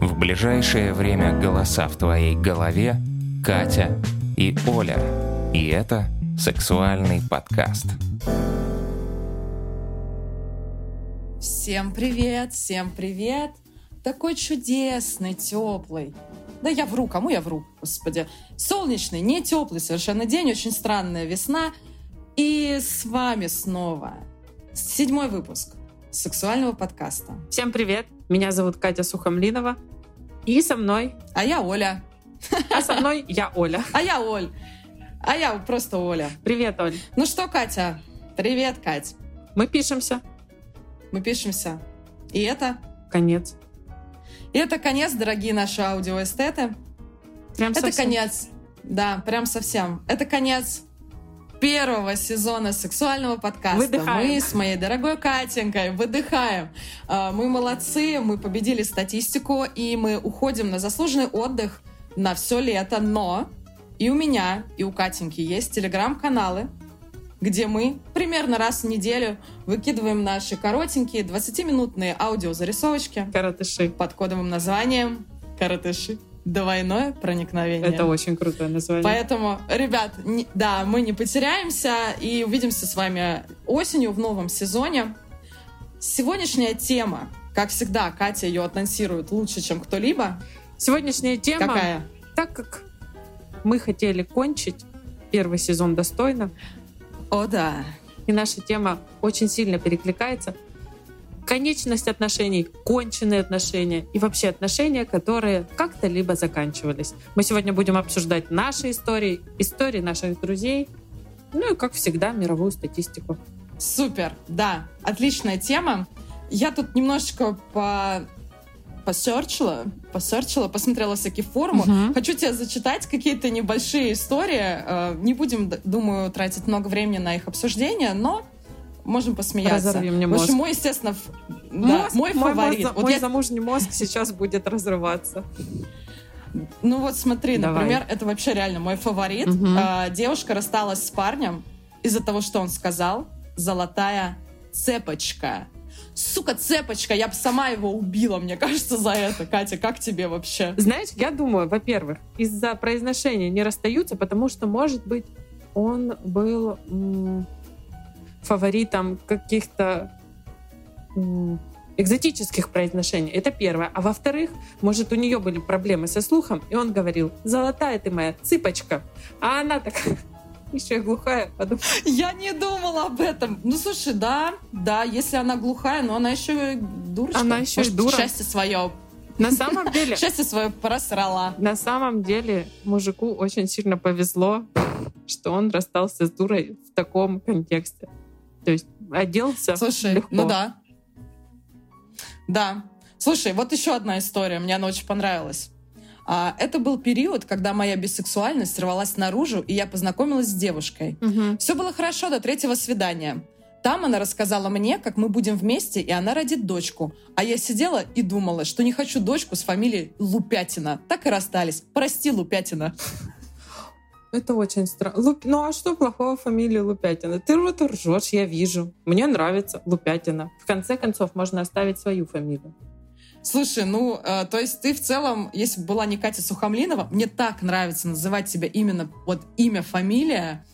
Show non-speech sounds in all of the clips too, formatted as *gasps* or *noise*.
В ближайшее время голоса в твоей голове Катя и Оля. И это сексуальный подкаст. Всем привет, всем привет. Такой чудесный, теплый. Да я вру, кому я вру, господи. Солнечный, не теплый совершенно день, очень странная весна. И с вами снова седьмой выпуск сексуального подкаста. Всем привет, меня зовут Катя Сухомлинова. И со мной... А я Оля. А со мной я Оля. А я Оль. А я просто Оля. Привет, Оль. Ну что, Катя? Привет, Кать. Мы пишемся. Мы пишемся. И это? Конец. И это конец, дорогие наши аудиоэстеты. Прям это совсем. конец. Да, прям совсем. Это конец первого сезона сексуального подкаста. Выдыхаем. Мы с моей дорогой Катенькой выдыхаем. А, Мы молодцы, мы победили статистику, и мы уходим на заслуженный отдых на все лето. Но и у меня, и у Катеньки есть телеграм-каналы, где мы примерно раз в неделю выкидываем наши коротенькие 20-минутные аудиозарисовочки Каратыши. под кодовым названием «Каратыши. Двойное проникновение». Это очень крутое название. Поэтому, ребят, не- да, мы не потеряемся и увидимся с вами осенью в новом сезоне. Сегодняшняя тема, как всегда, Катя ее анонсирует лучше, чем кто-либо. Сегодняшняя тема, Какая? так как мы хотели кончить первый сезон достойно, О, да. и наша тема очень сильно перекликается, конечность отношений, конченые отношения и вообще отношения, которые как-то либо заканчивались. Мы сегодня будем обсуждать наши истории, истории наших друзей, ну и, как всегда, мировую статистику. Супер, да, отличная тема. Я тут немножечко по посерчила, посерчила, посмотрела всякие форумы. Мгм. Хочу тебе зачитать какие-то небольшие истории. Э, Не будем, думаю, тратить много времени на их обсуждение, но можем посмеяться. Разорви мне В общем, мозг. мой, естественно, ф- да, Мозг- мой мой фаворит. мозг- Вот мой я- замужний мозг сейчас будет разрываться. Ну вот смотри, Давай. например, это вообще реально мой фаворит. Мгм. А, девушка рассталась с парнем из-за того, что он сказал «золотая цепочка». Сука, цепочка, я бы сама его убила, мне кажется, за это. Катя, как тебе вообще? Знаешь, я думаю, во-первых, из-за произношения не расстаются, потому что, может быть, он был фаворитом каких-то экзотических произношений. Это первое. А во-вторых, может, у нее были проблемы со слухом, и он говорил, золотая ты моя цыпочка. А она так *laughs* еще и глухая, подумала, Я не думала об этом. Ну, слушай, да, да, если она глухая, но она еще и дурочка. Она еще и Может, дура. Счастье свое, На самом деле, *laughs* счастье свое просрала. На самом деле мужику очень сильно повезло, что он расстался с дурой в таком контексте. То есть оделся Слушай, легко. ну да. Да. Слушай, вот еще одна история, мне она очень понравилась. А, это был период, когда моя бисексуальность рвалась наружу, и я познакомилась с девушкой. Мгм. Все было хорошо до третьего свидания. Там она рассказала мне, как мы будем вместе, и она родит дочку. А я сидела и думала, что не хочу дочку с фамилией Лупятина. Так и расстались. Прости, Лупятина. Это очень странно. Ну а что плохого фамилии Лупятина? Ты вот ржешь, я вижу. Мне нравится Лупятина. В конце концов, можно оставить свою фамилию. Слушай, ну, э, то есть ты в целом, если бы была не Катя Сухомлинова, мне так нравится называть тебя именно вот имя, фамилия,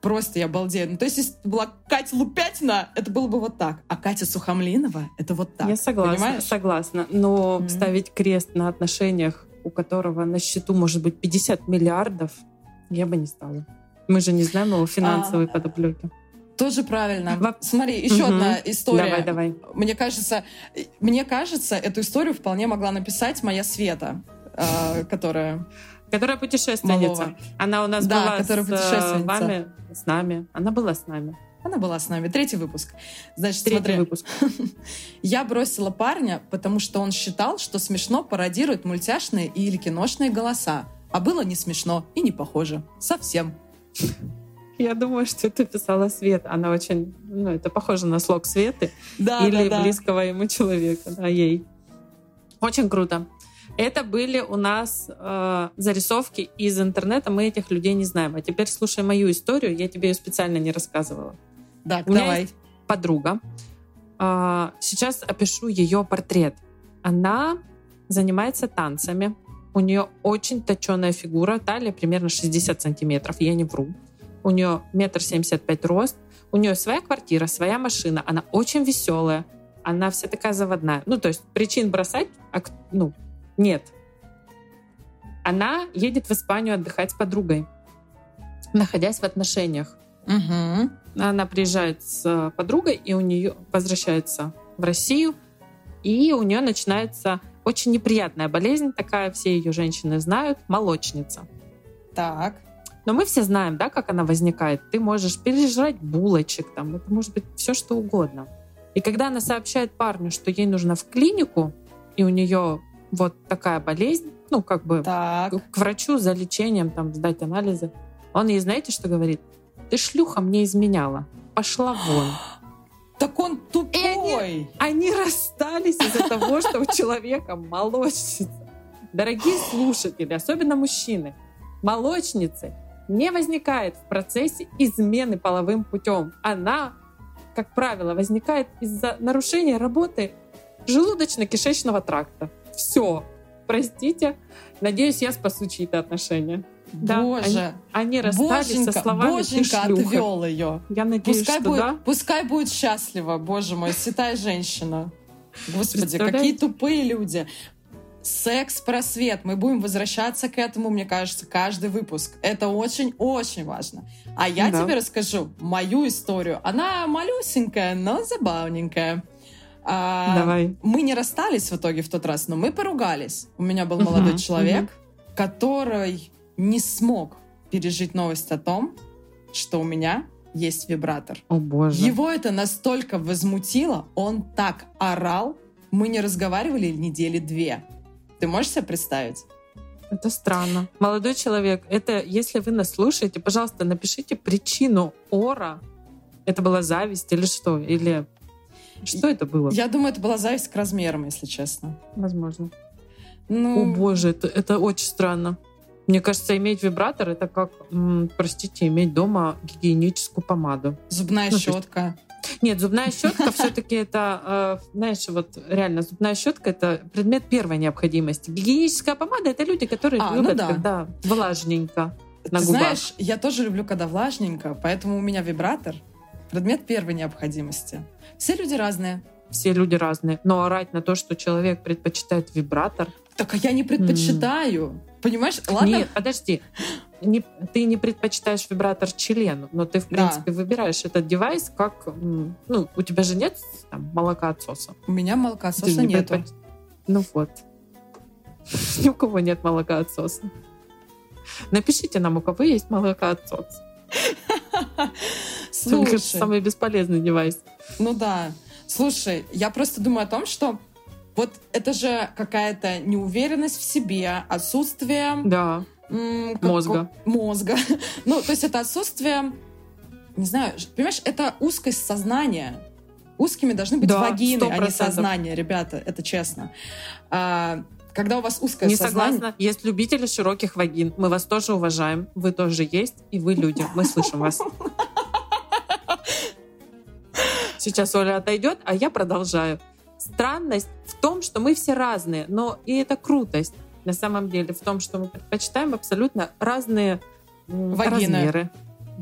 просто я балдею. Ну, то есть если бы была Катя Лупятина, это было бы вот так, а Катя Сухомлинова — это вот так. я согласна, Понимаешь? согласна. Но Мгм. ставить крест на отношениях, у которого на счету может быть 50 миллиардов, я бы не стала. Мы же не знаем его финансовой А, подоплеки. Тоже правильно. Во- Смотри, еще Мгм. одна история. Давай, давай. Мне кажется, мне кажется, эту историю вполне могла написать моя Света, э, которая... Которая путешественница. Малова. Она у нас Да, была которая с э, вами, с нами. Она была с нами. Она была с нами. Третий выпуск. Значит, Третий смотри. выпуск. *laughs* Я бросила парня, потому что он считал, что смешно пародирует мультяшные или киношные голоса. А было не смешно и не похоже. Совсем. Я думаю, что это писала Свет. Она очень, ну, это похоже на слог Светы Да, или да, да. близкого ему человека, да, ей. Очень круто. Это были у нас э, зарисовки из интернета, мы этих людей не знаем. А теперь слушай мою историю, я тебе ее специально не рассказывала. Так, У меня давай. есть подруга. А, Сейчас опишу ее портрет. Она занимается танцами. У нее очень точеная фигура, талия примерно 60 сантиметров, я не вру. У нее метр семьдесят пять рост, у нее своя квартира, своя машина, она очень веселая, она вся такая заводная. Ну, то есть причин бросать, а, ну, нет. Она едет в Испанию отдыхать с подругой, находясь в отношениях. Угу. Она приезжает с подругой, и у нее возвращается в Россию, и у нее начинается очень неприятная болезнь такая, все ее женщины знают, молочница. Так. Но мы все знаем, да, как она возникает. Ты можешь пережрать булочек, там, это может быть все что угодно. И когда она сообщает парню, что ей нужно в клинику, и у нее вот такая болезнь, ну, как бы так. к врачу за лечением, там, сдать анализы, он ей, знаете, что говорит? Ты шлюха мне изменяла. Пошла вон. *gasps* Так он тупой. Они, они расстались из-за того, что у человека молочница. Дорогие слушатели, особенно мужчины, молочницы не возникает в процессе измены половым путем. Она, как правило, возникает из-за нарушения работы желудочно-кишечного тракта. Все. Простите. Надеюсь, я спасу чьи-то отношения. Боже, да, они, они расстались боженька, со словами боженька «ты отвел ее. Я надеюсь, пускай что будет, да. Пускай будет счастлива, боже мой, святая женщина. Господи, какие тупые люди. Секс-просвет. Мы будем возвращаться к этому, мне кажется, каждый выпуск. Это очень-очень важно. А я Да. тебе расскажу мою историю. Она малюсенькая, но забавненькая. А, Давай. Мы не расстались в итоге в тот раз, но мы поругались. У меня был молодой мгм. человек, который не смог пережить новость о том, что у меня есть вибратор. О боже. Его это настолько возмутило, он так орал, мы не разговаривали недели две. Ты можешь себе представить? Это странно. Молодой человек, это если вы нас слушаете, пожалуйста, напишите причину ора. Это была зависть или что? Или что это было? Я думаю, это была зависть к размерам, если честно. Возможно. Ну, О боже, это, это очень странно. Мне кажется, иметь вибратор это как, простите, иметь дома гигиеническую помаду. зубная ну, щетка. Нет, зубная щетка *laughs* все-таки это, э, знаешь, вот реально зубная щетка это предмет первой необходимости. Гигиеническая помада это люди, которые А, ну любят, да. когда влажненько. на Ты губах. знаешь, я тоже люблю, когда влажненько, поэтому у меня вибратор предмет первой необходимости. Все люди разные. Все люди разные. Но орать на то, что человек предпочитает вибратор. Так а я не предпочитаю. Понимаешь? Ладно, Нет, подожди. Не- ты не предпочитаешь вибратор члену, но ты, в Да. принципе, выбираешь этот девайс как... Ну, у тебя же нет там, молока отсоса. у меня Ты молокососа не нету. предпоч- Ну вот. *laughs* Ни у кого нет молока отсоса. Напишите нам, у кого есть молока отсос. Это, Слушай, самый бесполезный девайс. ну да. Слушай, я просто думаю о том, что вот это же какая-то неуверенность в себе, отсутствие Да. как- Мозга. Мозга. *laughs* Ну, то есть это отсутствие, не знаю, понимаешь, это узкость сознания. Узкими должны быть Да, вагины, а не 100%. сознание, ребята, это честно. А, когда у вас узкое Не сознание... согласна. Есть любители широких вагин. Мы вас тоже уважаем. Вы тоже есть, и вы люди. Мы слышим вас. *laughs* Сейчас Оля отойдет, а я продолжаю. Странность в том, что мы все разные, но и это крутость на самом деле в том, что мы предпочитаем абсолютно разные Вагины. размеры.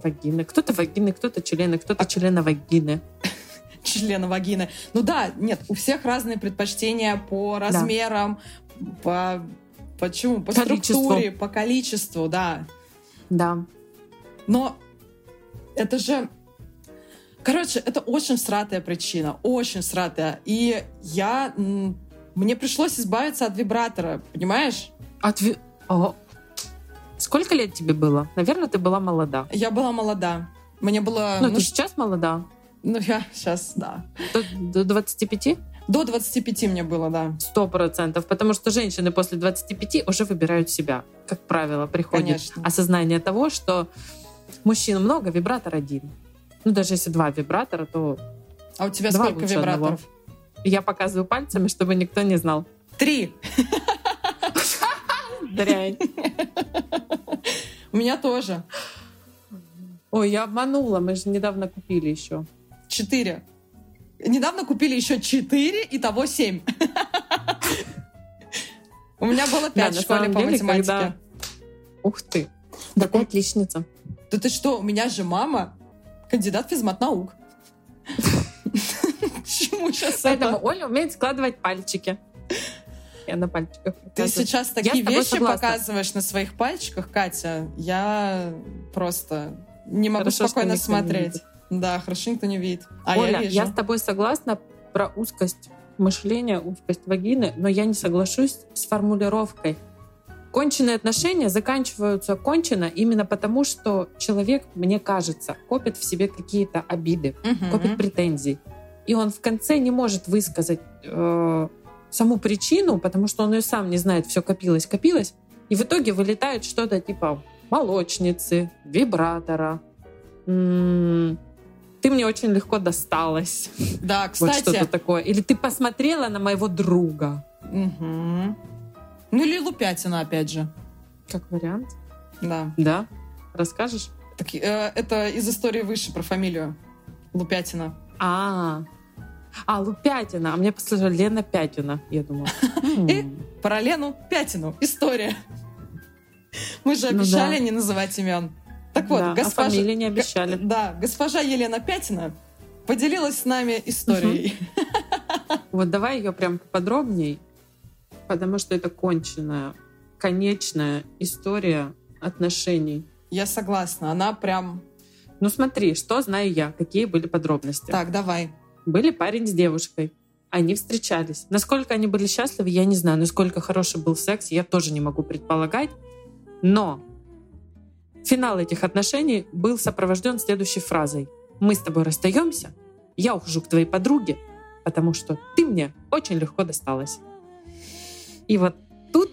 Вагины. Кто-то вагины, кто-то члены, кто-то члены вагины. *laughs* члена вагины. Ну да, нет, у всех разные предпочтения по размерам, по почему, по Количеству. структуре, по количеству, да. Да. Но это же... Короче, это очень сратая причина, очень сратая. И я... Мне пришлось избавиться от вибратора, понимаешь? Отве- О. Сколько лет тебе было? Наверное, ты была молода. Я была молода. Мне было... Ну, Ну, ты сейчас молода. ну, я сейчас, да. До, до 25? До 25 мне было, да. Сто процентов. Потому что женщины после 25 уже выбирают себя. Как правило, приходит Конечно. осознание того, что мужчин много, вибратор один. Ну, даже если два вибратора, то А у тебя сколько вибраторов? я показываю пальцами, чтобы никто не знал. Три. Дрянь. У меня тоже. Ой, я обманула, мы же недавно купили еще. Четыре. Недавно купили еще четыре, и того семь. У меня было пять Да, в школе по математике. Ух ты. Такая отличница. Да ты что, у меня же мама кандидат физмат-наук. *laughs* Чему сейчас Поэтому это? Оля умеет складывать пальчики. Я на пальчиках. Ты сейчас такие вещи показываешь на своих пальчиках, Катя. Я просто не могу спокойно смотреть. Да, хорошо, никто не видит. А Оля, я я, с тобой согласна про узкость мышления, узкость вагины, но я не соглашусь с формулировкой. Конченые отношения заканчиваются кончено именно потому, что человек, мне кажется, копит в себе какие-то обиды, Мгм. копит претензий. И он в конце не может высказать э, саму причину, потому что он ее сам не знает, все копилось, копилось. И в итоге вылетает что-то типа молочницы, вибратора. М, Ты мне очень легко досталась. Да, Вот кстати. что-то такое. Или ты посмотрела на моего друга. Мгм. Ну или лупятина, опять же. Как вариант. Да. Да? Расскажешь? Так, э, это из истории выше про фамилию. Лупятина. А, а, Лупятина. А мне послушала Лена Пятина. Я думала. *laughs* И? Про Лену Пятину. История. Мы же Ну обещали не называть имен. Так вот, да, а госпожа... фамилии не обещали. Да, госпожа Елена Пятина поделилась с нами историей. *laughs* Вот давай ее прям подробней, потому что это конченая, конечная история отношений. Я согласна, она прям... Ну смотри, что знаю я, какие были подробности. Так, давай. Были парень с девушкой. Они встречались. Насколько они были счастливы, я не знаю. Насколько хороший был секс, я тоже не могу предполагать. Но финал этих отношений был сопровожден следующей фразой. Мы с тобой расстаемся, я ухожу к твоей подруге, потому что ты мне очень легко досталась. И вот тут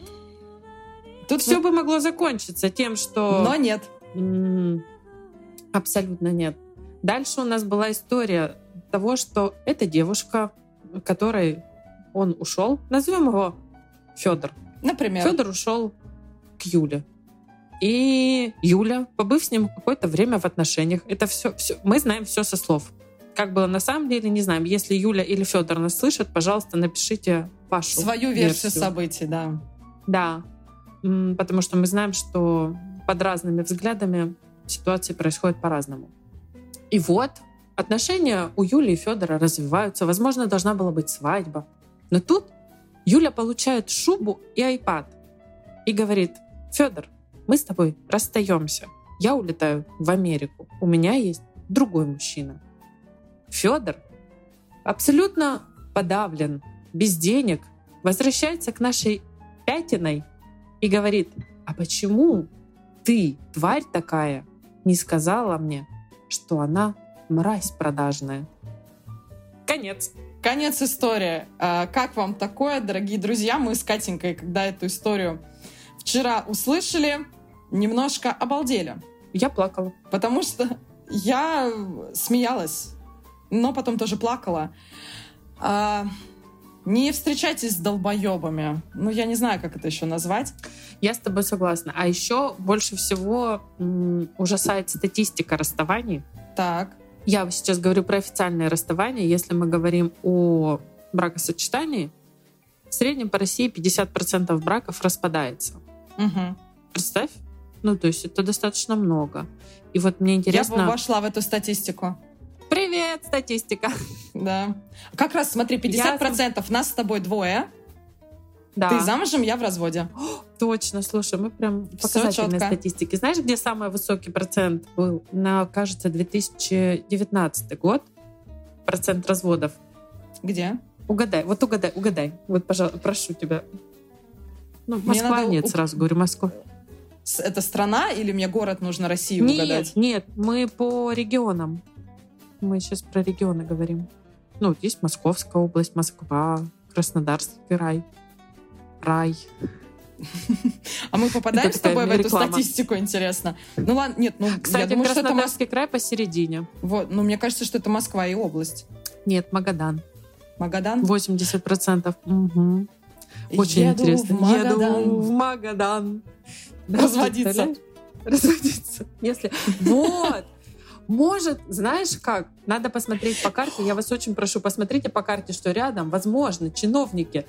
Тут все бы могло закончиться тем, что... Но нет. Абсолютно нет. Дальше у нас была история того, что эта девушка, которой он ушел, назовем его Федор. Например. Федор ушел к Юле. И Юля, побыв с ним какое-то время в отношениях, это все, все, мы знаем все со слов. Как было на самом деле, не знаем. Если Юля или Федор нас слышат, пожалуйста, напишите вашу Свою версию событий, да. да, потому что мы знаем, что под разными взглядами ситуации происходят по-разному. И вот отношения у Юли и Федора развиваются. Возможно, должна была быть свадьба. Но тут Юля получает шубу и айпад и говорит, Федор, мы с тобой расстаемся. Я улетаю в Америку. У меня есть другой мужчина. Федор абсолютно подавлен, без денег, возвращается к нашей Пятиной и говорит, а почему ты, тварь такая, не сказала мне, что она мразь продажная? Конец. Конец истории. А, Как вам такое, дорогие друзья? Мы с Катенькой, когда эту историю вчера услышали, немножко обалдели. Я плакала. Потому что я смеялась, но потом тоже плакала. Не встречайтесь с долбоебами. Ну, я не знаю, как это еще назвать. Я с тобой согласна. А еще больше всего м, ужасает статистика расставаний. Так. Я сейчас говорю про официальное расставание. Если мы говорим о бракосочетании, в среднем по России 50% браков распадается. Мгм. Представь. Ну, то есть это достаточно много. И вот мне Я интересно... бы вошла в эту статистику. Привет, статистика. Да. Как раз, смотри, 50% нас с тобой двое. Да, Ты замужем, я в разводе. точно. Слушай, мы прям показательные статистики. Знаешь, где самый высокий процент был? На, кажется, 2019 год. Процент разводов. Где? Угадай, вот угадай, угадай. Вот, пожалуйста, прошу тебя. Ну, Москва надо нет, сразу говорю, Москва. Это страна или мне город нужно Россию Нет, угадать? нет, мы по регионам. Мы сейчас про регионы говорим. Ну, вот есть Московская область, Москва, Краснодарский край, рай. А мы попадаем с тобой в эту реклама. статистику, интересно? Ну ладно, нет, ну Кстати, я думаю, что это Краснодарский край посередине. Вот, ну мне кажется, что это Москва и область. Нет, Магадан. Магадан? 80%. Угу. Очень Еду интересно. в Магадан. Еду в Магадан. Да, Разводиться. Разводиться. Если... Вот! Может, знаешь как? Надо посмотреть по карте. Я вас очень прошу, посмотрите по карте, что рядом, возможно, чиновники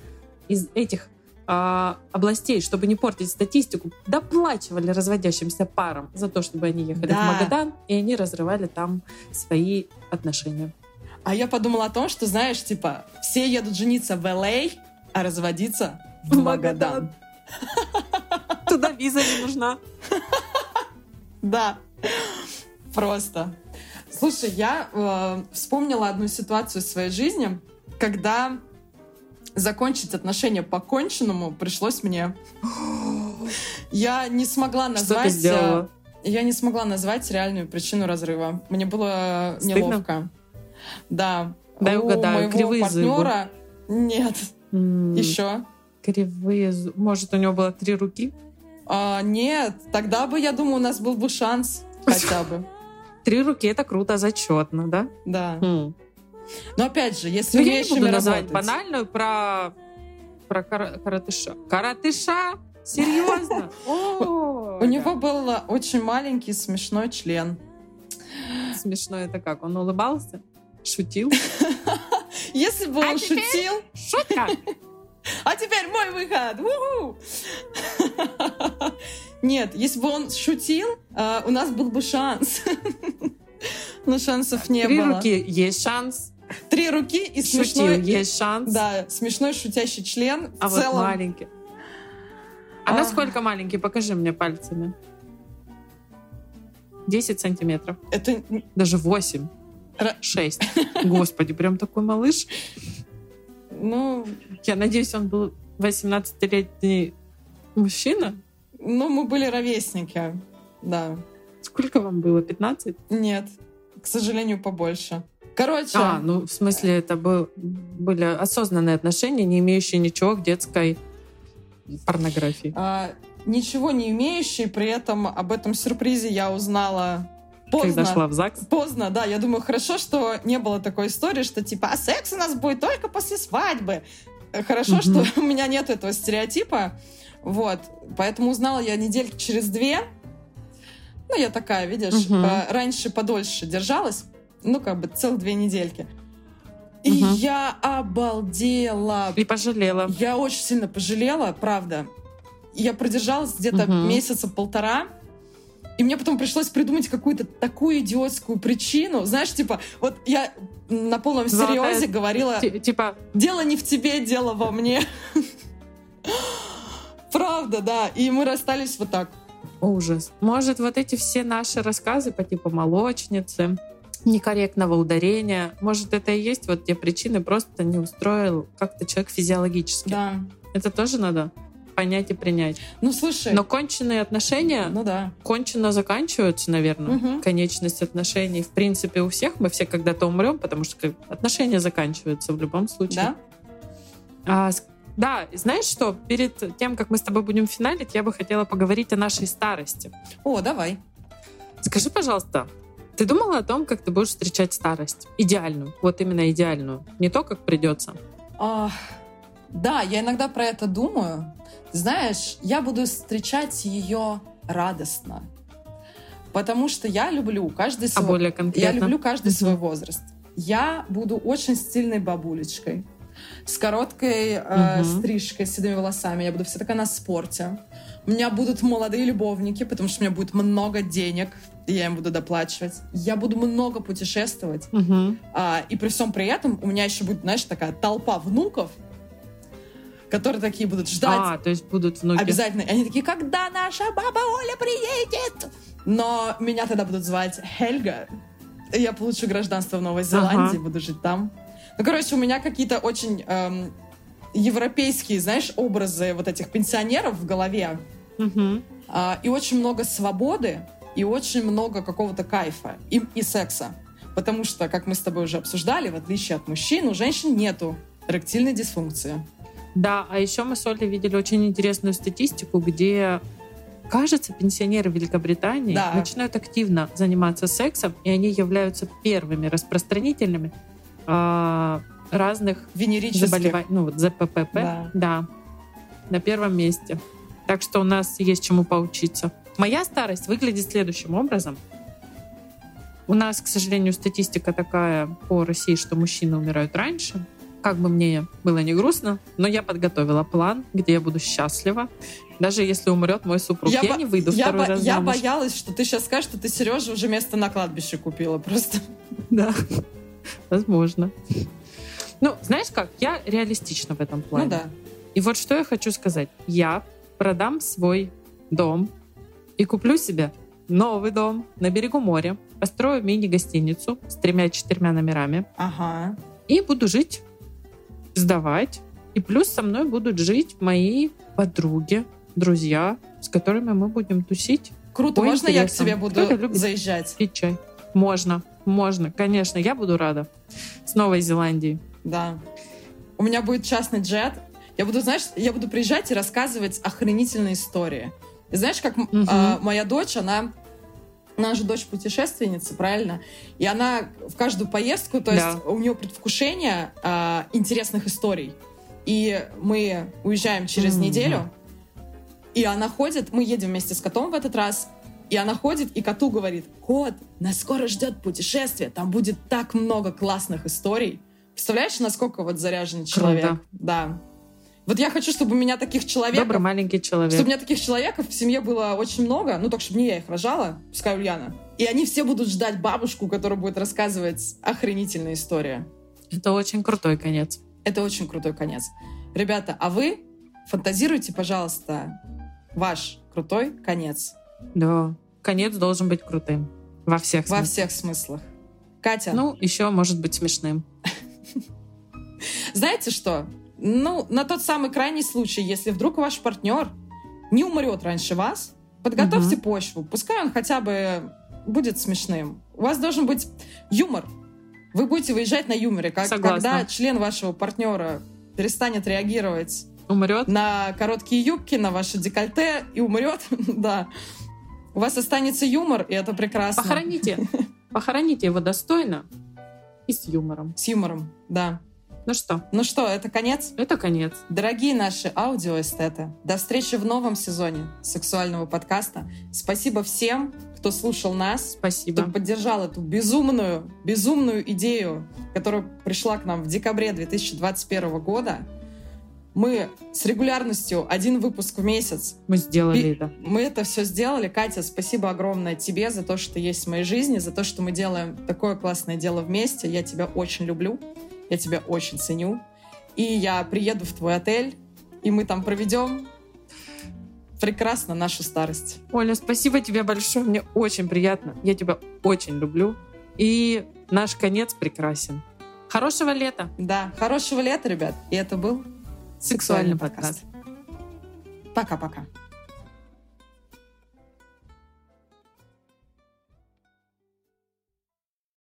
из этих а, областей, чтобы не портить статистику, доплачивали разводящимся парам за то, чтобы они ехали Да. в Магадан, и они разрывали там свои отношения. А я подумала о том, что, знаешь, типа, все едут жениться в Л.А., а разводиться в. Магадан. Туда виза не нужна. *laughs* Да, просто. Слушай, я э, вспомнила одну ситуацию в своей жизни, когда закончить отношения по конченному пришлось мне. Я не смогла Что ты назвать... сделала? э, Я не смогла назвать реальную причину разрыва. Мне было Стыдно? неловко. Да. Дай У угадаю, моего кривые зубы. партнера... Нет, М, еще. Кривые Может, у него было три руки? А, нет, тогда бы, я думаю, у нас был бы шанс *laughs* хотя бы. Три руки — это круто, зачетно, да? Да. М. Но опять же, если Ну, я не буду ими называть работать- банальную про, про кара- каратыша. Каратыша? Серьезно? *laughs* О, У него был очень маленький смешной член. Смешно это как? Он улыбался? Шутил? *laughs* Если бы А он теперь- шутил, Шутка! *laughs* а теперь мой выход! Нет, если бы он шутил, э, у нас был бы шанс. Но шансов не Три было. руки есть шанс. Три руки и Шутил смешной... есть шанс. Да, смешной шутящий член. А в вот целом... маленький. А А. насколько маленький? Покажи мне пальцами. 10 сантиметров. Это Даже 8. Ра- 6. *laughs* Господи, прям такой малыш. Ну, Я надеюсь, он был 18-летний мужчина. Ну, мы были ровесники. Да. Сколько вам было? 15? Нет, к сожалению, побольше. Короче, А, ну, в смысле, это был, были осознанные отношения, не имеющие ничего к детской порнографии. а, ничего не имеющий, при этом об этом сюрпризе я узнала поздно. Когда шла в ЗАГС. Поздно, да. Я думаю, хорошо, что не было такой истории, что типа, а секс у нас будет только после свадьбы. Хорошо, Мгм. что *laughs* у меня нет этого стереотипа. Вот. Поэтому узнала я недельки через две. Ну, я такая, видишь, э, раньше подольше держалась. Ну, как бы целых две недельки. И Мгм. я обалдела. И пожалела. Я очень сильно пожалела, правда. Я продержалась где-то Мгм. месяца полтора. И мне потом пришлось придумать какую-то такую идиотскую причину. Знаешь, типа, вот я на полном Золотая- серьезе говорила, Ти- Типа, дело не в тебе, дело во мне. *laughs* Правда, да. И мы расстались вот так. ужас. Может, вот эти все наши рассказы по типу молочницы, некорректного ударения, может, это и есть вот те причины, просто не устроил как-то человек физиологически. Да. Это тоже надо понять и принять. Ну, слушай. Но конченые отношения Ну да. кончено заканчиваются, наверное. Мгм. Конечность отношений. В принципе, у всех мы все когда-то умрем, потому что отношения заканчиваются в любом случае. Да? А, да, и знаешь что? Перед тем, как мы с тобой будем финалить, я бы хотела поговорить о нашей старости. О, давай. Скажи, пожалуйста, ты думала о том, как ты будешь встречать старость? Идеальную. Вот именно идеальную. Не то, как придется. А, да, я иногда про это думаю. Знаешь, я буду встречать ее радостно. Потому что я люблю каждый А свой... более конкретно? Я люблю каждый свой возраст. Я буду очень стильной бабулечкой. С короткой э, Мгм. стрижкой, с седыми волосами. Я буду вся такая на спорте. У меня будут молодые любовники, потому что у меня будет много денег, и я им буду доплачивать. Я буду много путешествовать. А, и при всем при этом у меня еще будет, знаешь, такая толпа внуков, которые такие будут ждать А, то есть будут внуки. обязательно. И они такие, когда наша баба Оля приедет? Но меня тогда будут звать Хельга. И я получу гражданство в Новой Зеландии, Ага. буду жить там. Ну, короче, у меня какие-то очень эм, европейские, знаешь, образы вот этих пенсионеров в голове. Мгм. А, и очень много свободы, и очень много какого-то кайфа и, и секса. Потому что, как мы с тобой уже обсуждали, в отличие от мужчин, у женщин нету эректильной дисфункции. Да, а еще мы с Олей видели очень интересную статистику, где, кажется, пенсионеры Великобритании Да. начинают активно заниматься сексом, и они являются первыми распространителями а, разных Венерических. заболеваний, ну вот ЗППП, Да. да, на первом месте. Так что у нас есть чему поучиться. Моя старость выглядит следующим образом. У нас, к сожалению, статистика такая по России, что мужчины умирают раньше. как бы мне было не грустно, но я подготовила план, где я буду счастлива. Даже если умрет мой супруг, я, я не выйду я второй бо- раз Я замуж. боялась, что ты сейчас скажешь, что ты Сереже уже место на кладбище купила просто. Да, *laughs* возможно. Ну, знаешь как, я реалистична в этом плане. Ну да. И вот что я хочу сказать. Я продам свой дом и куплю себе новый дом на берегу моря, построю мини-гостиницу с тремя-четырьмя номерами Ага. и буду жить, сдавать. И плюс со мной будут жить мои подруги, друзья, с которыми мы будем тусить, Круто, По можно я к интересам. тебе буду заезжать? пить чай. Можно, можно, конечно, я буду рада. С Новой Зеландии. Да. У меня будет частный джет. Я буду, знаешь, я буду приезжать и рассказывать охренительные истории. И знаешь, как Мгм. а, моя дочь, она она же дочь путешественницы, правильно? И она в каждую поездку, то есть Да. у нее предвкушение а, интересных историй. И мы уезжаем через Мгм. неделю, и она ходит, мы едем вместе с котом в этот раз, и она ходит и коту говорит, кот, нас скоро ждет путешествие, там будет так много классных историй. Представляешь, насколько вот заряженный человек? Круто. Да. Вот я хочу, чтобы у меня таких человеков, Добрый маленький человек. чтобы у меня таких человеков в семье было очень много, ну, только чтобы не я их рожала, пускай Ульяна. И они все будут ждать бабушку, которая будет рассказывать охренительные истории. Это очень крутой конец. Это очень крутой конец. Ребята, а вы фантазируйте, пожалуйста, ваш крутой конец. Да. Конец должен быть крутым. Во всех Во смыслах. всех смыслах. Катя, Ну, еще может быть смешным. знаете что? Ну, на тот самый крайний случай, если вдруг ваш партнер не умрет раньше вас, подготовьте Мгм. почву. Пускай он хотя бы будет смешным. У вас должен быть юмор. Вы будете выезжать на юморе. Как, Согласна. когда член вашего партнера перестанет реагировать Умрет? на короткие юбки, на ваше декольте и умрет, *laughs* да. У вас останется юмор, и это прекрасно. Похороните. Похороните его достойно и с юмором. С юмором, да. Ну что, Ну что, это конец? это конец. Дорогие наши аудиоэстеты, до встречи в новом сезоне сексуального подкаста. Спасибо всем, кто слушал нас, кто Спасибо. поддержал эту безумную, безумную идею, которая пришла к нам в декабре 2021 года. Мы с регулярностью один выпуск в месяц Мы сделали это. Мы это все сделали. Катя, спасибо огромное тебе за то, что ты есть в моей жизни, за то, что мы делаем такое классное дело вместе. Я тебя очень люблю, я тебя очень ценю. И я приеду в твой отель, и мы там проведем прекрасно нашу старость. Оля, спасибо тебе большое. Мне очень приятно. Я тебя очень люблю. И наш конец прекрасен. Хорошего лета. Да, хорошего лета, ребят. И это был Сексуальный подкаст. Пока-пока.